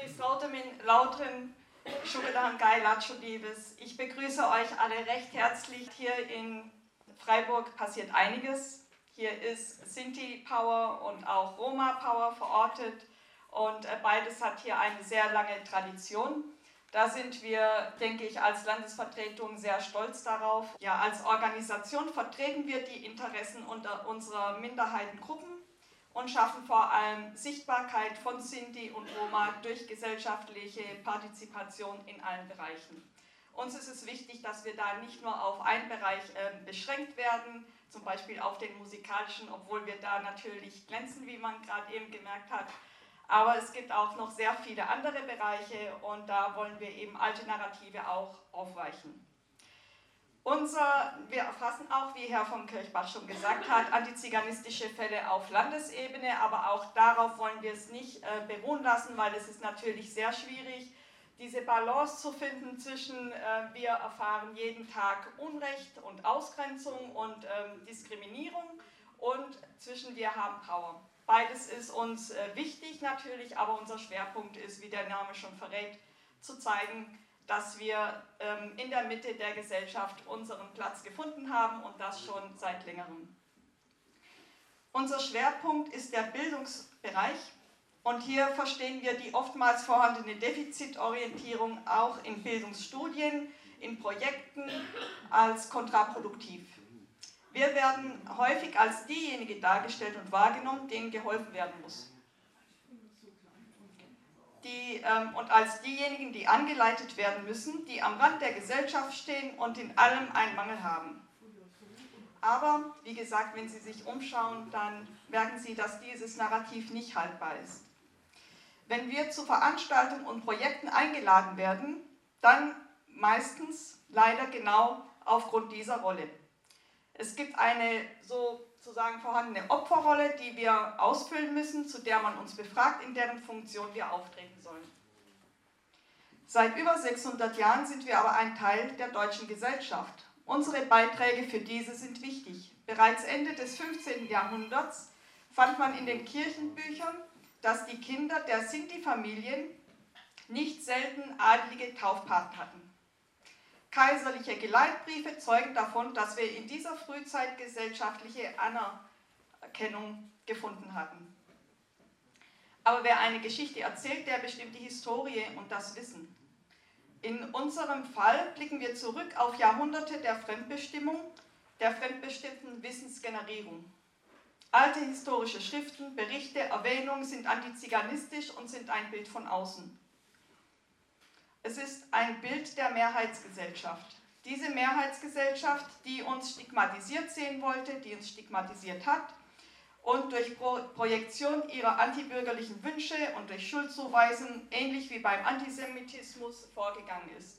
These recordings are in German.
Grüß Lautemin, Lautren, Schugedan Gai Latschudibes. Ich begrüße euch alle recht herzlich. Hier in Freiburg passiert einiges. Hier ist Sinti Power und auch Roma Power verortet und äh, beides hat hier eine sehr lange Tradition. Da sind wir, denke ich, als Landesvertretung sehr stolz darauf. Ja, als Organisation vertreten wir die Interessen unserer Minderheitengruppen und schaffen vor allem Sichtbarkeit von Sinti und Roma durch gesellschaftliche Partizipation in allen Bereichen. Uns ist es wichtig, dass wir da nicht nur auf einen Bereich äh, beschränkt werden, zum Beispiel auf den musikalischen, obwohl wir da natürlich glänzen, wie man gerade eben gemerkt hat, aber es gibt auch noch sehr viele andere Bereiche und da wollen wir eben alte Narrative auch aufweichen. Unser, wir erfassen auch, wie Herr von Kirchbach schon gesagt hat, antiziganistische Fälle auf Landesebene, aber auch darauf wollen wir es nicht äh, beruhen lassen, weil es ist natürlich sehr schwierig, diese Balance zu finden zwischen, äh, wir erfahren jeden Tag Unrecht und Ausgrenzung und ähm, Diskriminierung und zwischen wir haben Power. Beides ist uns äh, wichtig natürlich, aber unser Schwerpunkt ist, wie der Name schon verrät, zu zeigen, dass wir ähm, in der Mitte der Gesellschaft unseren Platz gefunden haben und das schon seit längerem. Unser Schwerpunkt ist der Bildungsbereich und hier verstehen wir die oftmals vorhandene Defizitorientierung auch in Bildungsstudien, in Projekten als kontraproduktiv. Wir werden häufig als diejenige dargestellt und wahrgenommen, denen geholfen werden muss. Ähm, und als diejenigen, die angeleitet werden müssen, die am Rand der Gesellschaft stehen und in allem einen Mangel haben. Aber, wie gesagt, wenn Sie sich umschauen, dann merken Sie, dass dieses Narrativ nicht haltbar ist. Wenn wir zu Veranstaltungen und Projekten eingeladen werden, dann meistens leider genau aufgrund dieser Rolle. Es gibt eine sozusagen vorhandene Opferrolle, die wir ausfüllen müssen, zu der man uns befragt, in deren Funktion wir auftreten sollen. Seit über 600 Jahren sind wir aber ein Teil der deutschen Gesellschaft. Unsere Beiträge für diese sind wichtig. Bereits Ende des 15. Jahrhunderts fand man in den Kirchenbüchern, dass die Kinder der Sinti-Familien nicht selten adlige Taufpaten hatten. Kaiserliche Geleitbriefe zeugen davon, dass wir in dieser Frühzeit gesellschaftliche Anerkennung gefunden hatten. Aber wer eine Geschichte erzählt, der bestimmt die Historie und das Wissen. In unserem Fall blicken wir zurück auf Jahrhunderte der Fremdbestimmung, der fremdbestimmten Wissensgenerierung. Alte historische Schriften, Berichte, Erwähnungen sind antiziganistisch und sind ein Bild von außen. Es ist ein Bild der Mehrheitsgesellschaft. Diese Mehrheitsgesellschaft, die uns stigmatisiert sehen wollte, die uns stigmatisiert hat und durch Pro Projektion ihrer antibürgerlichen Wünsche und durch Schuldzuweisen, ähnlich wie beim Antisemitismus, vorgegangen ist.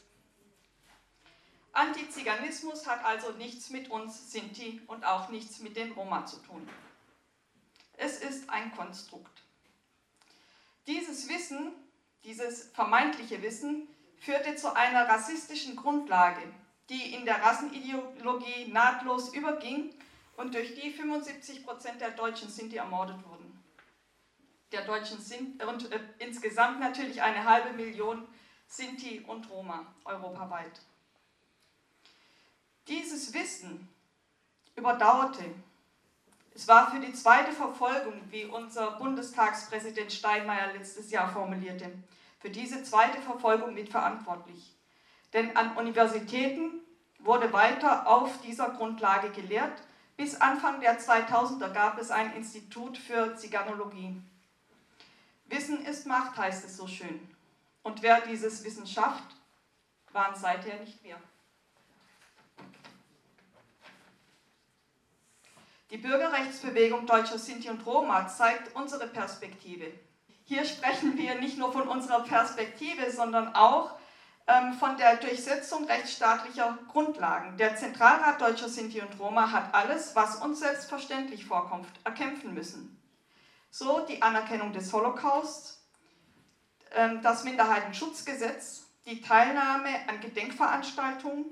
Antiziganismus hat also nichts mit uns Sinti und auch nichts mit den Roma zu tun. Es ist ein Konstrukt. Dieses Wissen dieses vermeintliche Wissen führte zu einer rassistischen Grundlage, die in der Rassenideologie nahtlos überging und durch die 75 Prozent der Deutschen Sinti ermordet wurden. Der Deutschen sind und äh, insgesamt natürlich eine halbe Million Sinti und Roma europaweit. Dieses Wissen überdauerte es war für die zweite Verfolgung, wie unser Bundestagspräsident Steinmeier letztes Jahr formulierte, für diese zweite Verfolgung mitverantwortlich. Denn an Universitäten wurde weiter auf dieser Grundlage gelehrt. Bis Anfang der 2000er gab es ein Institut für Ziganologie. Wissen ist Macht, heißt es so schön. Und wer dieses Wissen schafft, waren seither nicht wir. Die Bürgerrechtsbewegung Deutscher Sinti und Roma zeigt unsere Perspektive. Hier sprechen wir nicht nur von unserer Perspektive, sondern auch ähm, von der Durchsetzung rechtsstaatlicher Grundlagen. Der Zentralrat Deutscher Sinti und Roma hat alles, was uns selbstverständlich vorkommt, erkämpfen müssen. So die Anerkennung des Holocaust, ähm, das Minderheitenschutzgesetz, die Teilnahme an Gedenkveranstaltungen,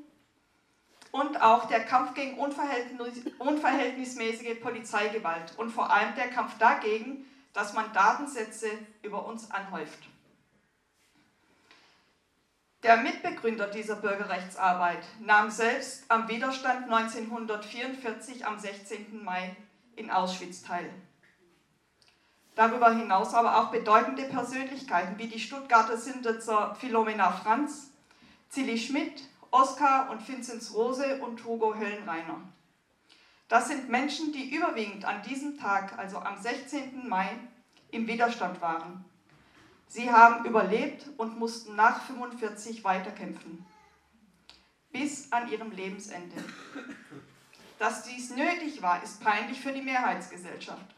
und auch der Kampf gegen unverhältnismäßige Polizeigewalt und vor allem der Kampf dagegen, dass man Datensätze über uns anhäuft. Der Mitbegründer dieser Bürgerrechtsarbeit nahm selbst am Widerstand 1944 am 16. Mai in Auschwitz teil. Darüber hinaus aber auch bedeutende Persönlichkeiten wie die Stuttgarter Sindetzer Philomena Franz, Zilli Schmidt, Oskar und Vinzenz Rose und Hugo Höllenreiner. Das sind Menschen, die überwiegend an diesem Tag, also am 16. Mai, im Widerstand waren. Sie haben überlebt und mussten nach 45 weiterkämpfen. Bis an ihrem Lebensende. Dass dies nötig war, ist peinlich für die Mehrheitsgesellschaft.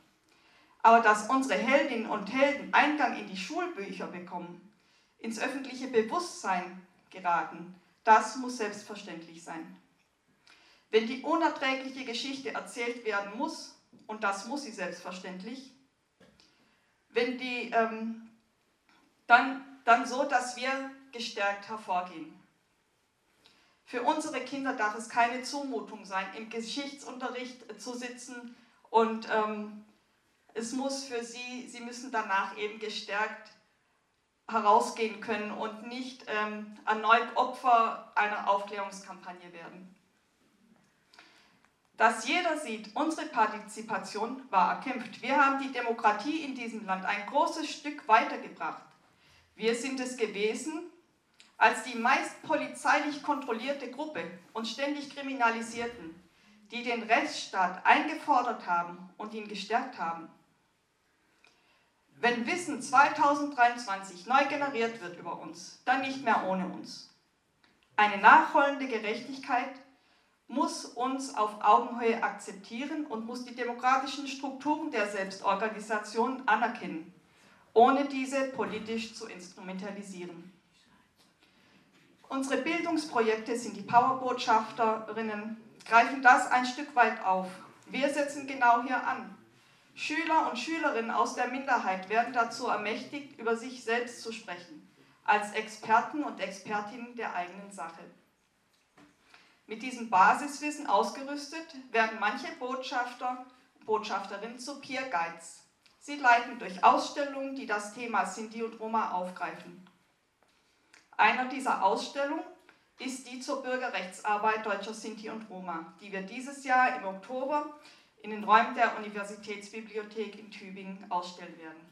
Aber dass unsere Heldinnen und Helden Eingang in die Schulbücher bekommen, ins öffentliche Bewusstsein geraten, das muss selbstverständlich sein. Wenn die unerträgliche Geschichte erzählt werden muss, und das muss sie selbstverständlich, wenn die, ähm, dann, dann so, dass wir gestärkt hervorgehen. Für unsere Kinder darf es keine Zumutung sein, im Geschichtsunterricht zu sitzen und ähm, es muss für sie, sie müssen danach eben gestärkt herausgehen können und nicht ähm, erneut Opfer einer Aufklärungskampagne werden. Dass jeder sieht, unsere Partizipation war erkämpft. Wir haben die Demokratie in diesem Land ein großes Stück weitergebracht. Wir sind es gewesen, als die meist polizeilich kontrollierte Gruppe uns ständig kriminalisierten, die den Rechtsstaat eingefordert haben und ihn gestärkt haben. Wenn Wissen 2023 neu generiert wird über uns, dann nicht mehr ohne uns. Eine nachholende Gerechtigkeit muss uns auf Augenhöhe akzeptieren und muss die demokratischen Strukturen der Selbstorganisation anerkennen, ohne diese politisch zu instrumentalisieren. Unsere Bildungsprojekte sind die Powerbotschafterinnen, greifen das ein Stück weit auf. Wir setzen genau hier an. Schüler und Schülerinnen aus der Minderheit werden dazu ermächtigt, über sich selbst zu sprechen, als Experten und Expertinnen der eigenen Sache. Mit diesem Basiswissen ausgerüstet werden manche Botschafter, Botschafterinnen zu Peer Guides. Sie leiten durch Ausstellungen, die das Thema Sinti und Roma aufgreifen. Einer dieser Ausstellungen ist die zur Bürgerrechtsarbeit deutscher Sinti und Roma, die wir dieses Jahr im Oktober in den Räumen der Universitätsbibliothek in Tübingen ausstellen werden.